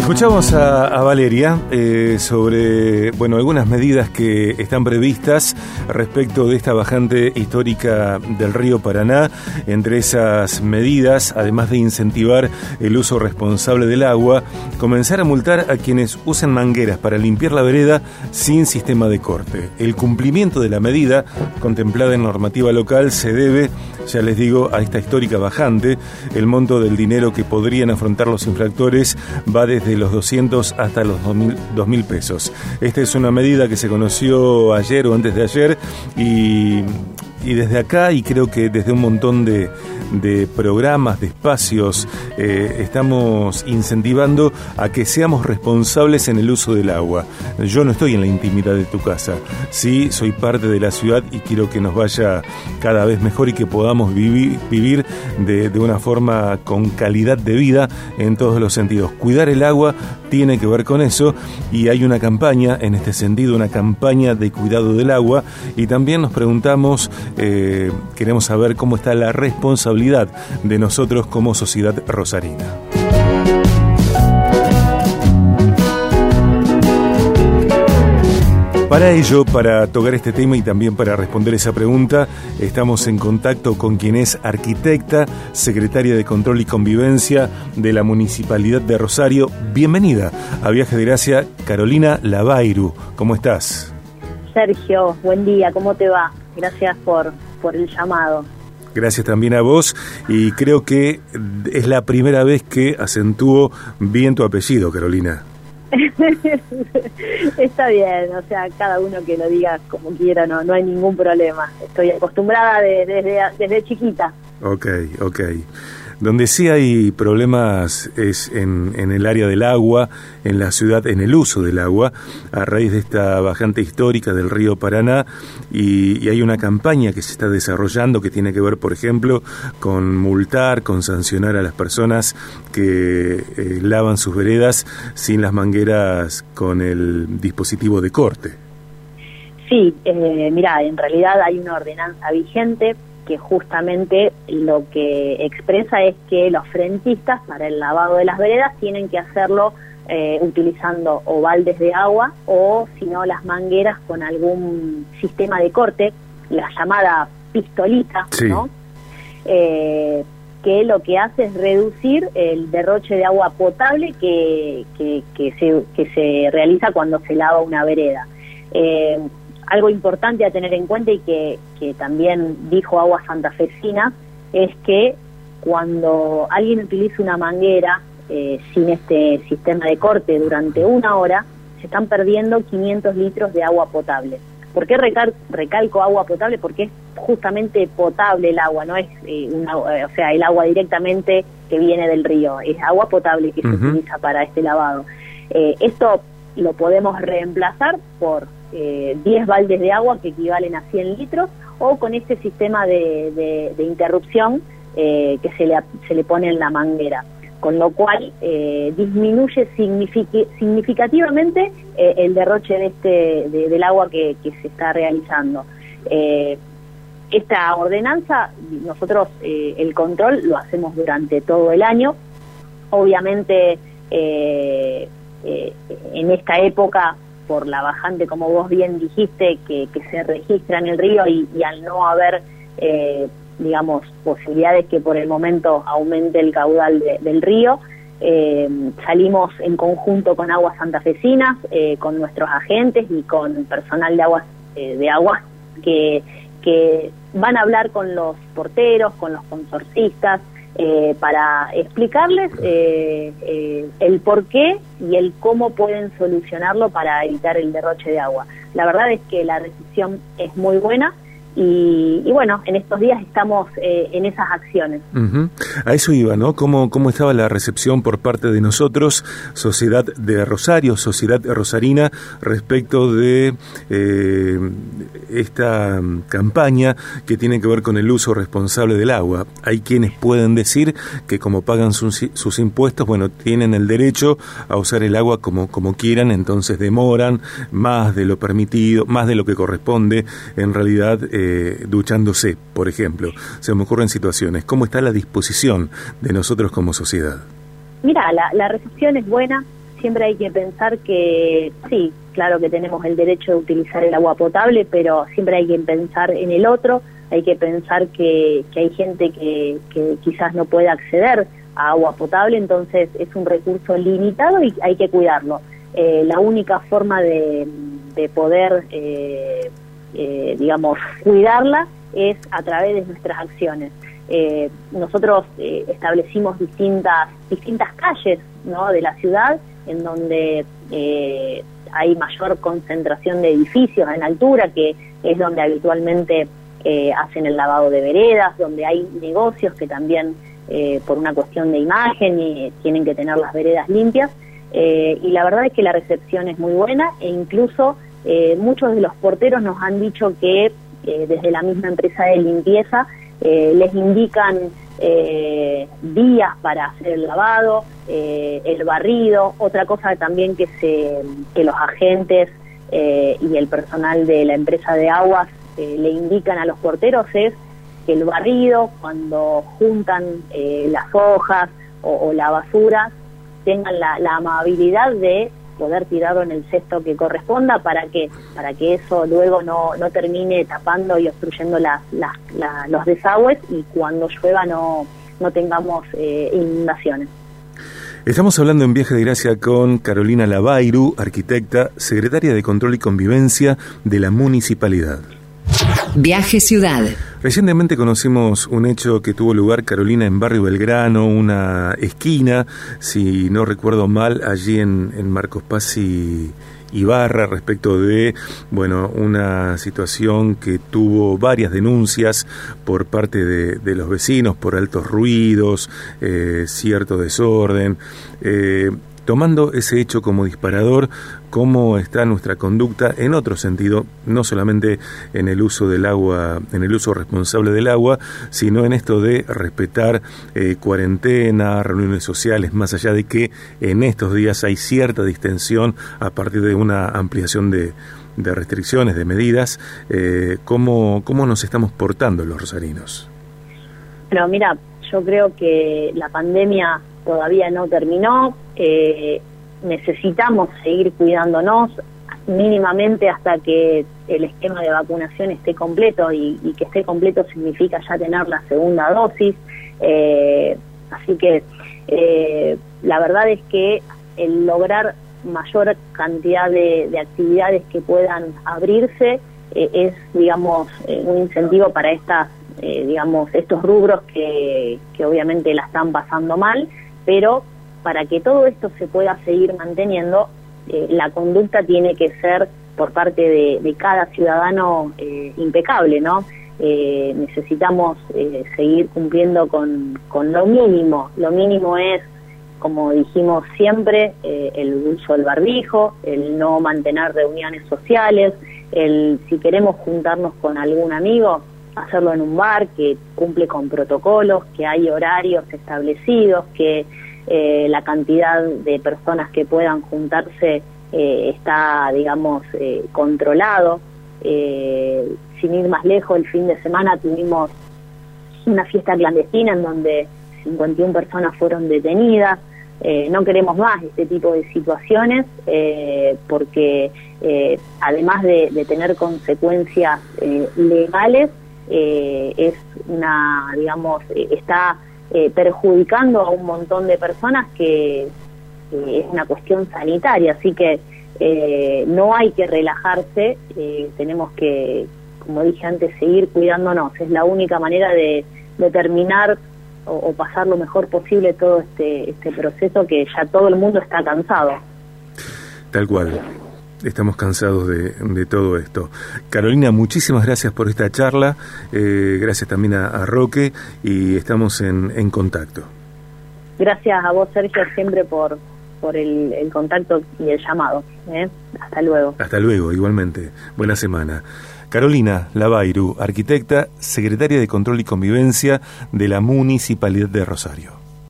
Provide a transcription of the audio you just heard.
Escuchamos a, Valeria eh, sobre bueno algunas medidas que están previstas respecto de esta bajante histórica del río Paraná. Entre esas medidas, además de incentivar el uso responsable del agua, comenzar a multar a quienes usan mangueras para limpiar la vereda sin sistema de corte. El cumplimiento de la medida contemplada en normativa local se debe, ya les digo, a esta histórica bajante. El monto del dinero que podrían afrontar los infractores va desde los 200 hasta los 2.000 mil pesos. Esta es una medida que se conoció ayer o antes de ayer y desde acá, y creo que desde un montón de, de programas, de espacios, eh, estamos incentivando a que seamos responsables en el uso del agua. Yo no estoy en la intimidad de tu casa, sí, soy parte de la ciudad y quiero que nos vaya cada vez mejor y que podamos vivir, vivir de, de una forma con calidad de vida en todos los sentidos. Cuidar el agua tiene que ver con eso y hay una campaña en este sentido, una campaña de cuidado del agua y también nos preguntamos eh, queremos saber cómo está la responsabilidad de nosotros como sociedad rosarina. Para ello, para tocar este tema y también para responder esa pregunta, estamos en contacto con quien es arquitecta, secretaria de Control y Convivencia de la Municipalidad de Rosario. Bienvenida a Viaje de Gracia, Carolina Lavairu. ¿Cómo estás? Sergio, buen día, ¿cómo te va? Gracias por, por el llamado. Gracias también a vos y creo que es la primera vez que acentúo bien tu apellido, Carolina. Está bien, o sea, cada uno que lo diga como quiera, no, no hay ningún problema. Estoy acostumbrada desde, desde chiquita. Ok, ok. Donde sí hay problemas es en, en, el área del agua, en la ciudad, en el uso del agua, a raíz de esta bajante histórica del río Paraná, y, hay una campaña que se está desarrollando que tiene que ver, por ejemplo, con multar, con sancionar a las personas que eh, lavan sus veredas sin las mangueras con el dispositivo de corte. Sí, eh, mira, en realidad hay una ordenanza vigente que justamente lo que expresa es que los frentistas para el lavado de las veredas tienen que hacerlo eh, utilizando o baldes de agua o si no las mangueras con algún sistema de corte, la llamada pistolita, ¿no? Eh, que lo que hace es reducir el derroche de agua potable que, que, se, que se realiza cuando se lava una vereda. Eh, algo importante a tener en cuenta y que, también dijo Agua Santafesina es que cuando alguien utiliza una manguera eh, sin este sistema de corte durante una hora, se están perdiendo 500 litros de agua potable. ¿Por qué recalco agua potable? Porque es justamente potable el agua, no es eh, una, eh, o sea, el agua directamente que viene del río, es agua potable que se utiliza para este lavado. esto lo podemos reemplazar por 10 eh, baldes de agua que equivalen a 100 litros o con este sistema de, interrupción eh, que se le, se le pone en la manguera, con lo cual eh, disminuye significativamente el derroche de este, del agua que, se está realizando. esta ordenanza, nosotros el control lo hacemos durante todo el año, obviamente en esta época por la bajante, como vos bien dijiste, que, se registra en el río y, al no haber, eh, digamos, posibilidades que por el momento aumente el caudal del río, eh, salimos en conjunto con Aguas Santafesinas, eh, con nuestros agentes y con personal de aguas de aguas que, que van a hablar con los porteros, con los consorcistas, eh, para explicarles eh, eh, el por qué y el cómo pueden solucionarlo para evitar el derroche de agua. La verdad es que la recepción es muy buena y, bueno, en estos días estamos eh, en esas acciones. A eso iba, ¿no? ¿Cómo, ¿Cómo estaba la recepción por parte de nosotros, Sociedad de Rosario, Sociedad Rosarina, respecto de eh, esta campaña que tiene que ver con el uso responsable del agua? Hay quienes pueden decir que como pagan sus, sus impuestos, bueno, tienen el derecho a usar el agua como, como quieran, entonces demoran más de lo permitido, más de lo que corresponde. En realidad, duchándose, por ejemplo. Se me ocurren situaciones. ¿Cómo está la disposición de nosotros como sociedad? Mira, la, recepción es buena. siempre hay que pensar que sí, claro que tenemos el derecho de utilizar el agua potable, pero siempre hay que pensar en el otro, hay que pensar que, que hay gente que, que quizás no puede acceder a agua potable, entonces es un recurso limitado y hay que cuidarlo. Eh, la única forma de, de poder, eh, eh, digamos, cuidarla es a través de nuestras acciones. Eh, nosotros eh, establecimos distintas distintas calles ¿no? de la ciudad en donde eh, hay mayor concentración de edificios en altura, que es donde habitualmente hacen el lavado de veredas, donde hay negocios que también por una cuestión de imagen tienen que tener las veredas limpias. y la verdad es que la recepción es muy buena e incluso muchos de los porteros nos han dicho que desde la misma empresa de limpieza eh, les indican eh, días para hacer el lavado, eh, el barrido, otra cosa también que, se, que los agentes y el personal de la empresa de aguas le indican a los porteros es que el barrido, cuando juntan las hojas o, la basura, tengan la amabilidad de poder tirarlo en el cesto que corresponda para que para que eso luego no, no termine tapando y obstruyendo las, las, los desagües y cuando llueva no, no tengamos eh, inundaciones. Estamos hablando en Viaje de Gracia con Carolina Lavairu, arquitecta, secretaria de Control y Convivencia de la Municipalidad. Viaje Ciudad. Recientemente conocimos un hecho que tuvo lugar, Carolina, en Barrio Belgrano, una esquina, si no recuerdo mal, allí en, en Marcos Paz y Ibarra respecto de bueno una situación que tuvo varias denuncias por parte de, los vecinos por altos ruidos, eh, cierto desorden. Eh, tomando ese hecho como disparador, cómo está nuestra conducta en otro sentido, no solamente en el uso del agua, en el uso responsable del agua, sino en esto de respetar eh, cuarentena, reuniones sociales, más allá de que en estos días hay cierta distensión a partir de una ampliación de, restricciones, de medidas, eh, ¿cómo, ¿cómo nos estamos portando los rosarinos? Bueno, mira, yo creo que la pandemia todavía no terminó. Eh, necesitamos seguir cuidándonos mínimamente hasta que el esquema de vacunación esté completo y, que esté completo significa ya tener la segunda dosis. Eh, así que eh, la verdad es que el lograr mayor cantidad de, actividades que puedan abrirse es, digamos, un incentivo para estas, digamos, estos rubros que, que obviamente la están pasando mal pero para que todo esto se pueda seguir manteniendo, eh, la conducta tiene que ser por parte de, cada ciudadano eh, impecable, ¿no? Eh, necesitamos seguir cumpliendo con, lo mínimo. Lo mínimo es, como dijimos siempre, el uso del barbijo, el no mantener reuniones sociales, el si queremos juntarnos con algún amigo, hacerlo en un bar que cumple con protocolos, que hay horarios establecidos, que eh, la cantidad de personas que puedan juntarse eh, está, digamos, eh, controlado. sin ir más lejos, el fin de semana tuvimos una fiesta clandestina en donde 51 personas fueron detenidas. no queremos más este tipo de situaciones porque además de, tener consecuencias legales, es una, digamos, está eh, perjudicando a un montón de personas que, es una cuestión sanitaria, así que eh, no hay que relajarse, eh, tenemos que, como dije antes, seguir cuidándonos, es la única manera de, terminar o, o, pasar lo mejor posible todo este, este proceso que ya todo el mundo está cansado. Tal cual. Estamos cansados de, de, todo esto. Carolina, muchísimas gracias por esta charla, eh, gracias también a, Roque y estamos en, en, contacto. Gracias a vos, Sergio, siempre por, por el, el contacto y el llamado. ¿eh? Hasta luego. Hasta luego, igualmente. Buena semana. Carolina Lavairu, arquitecta, secretaria de Control y Convivencia de la Municipalidad de Rosario.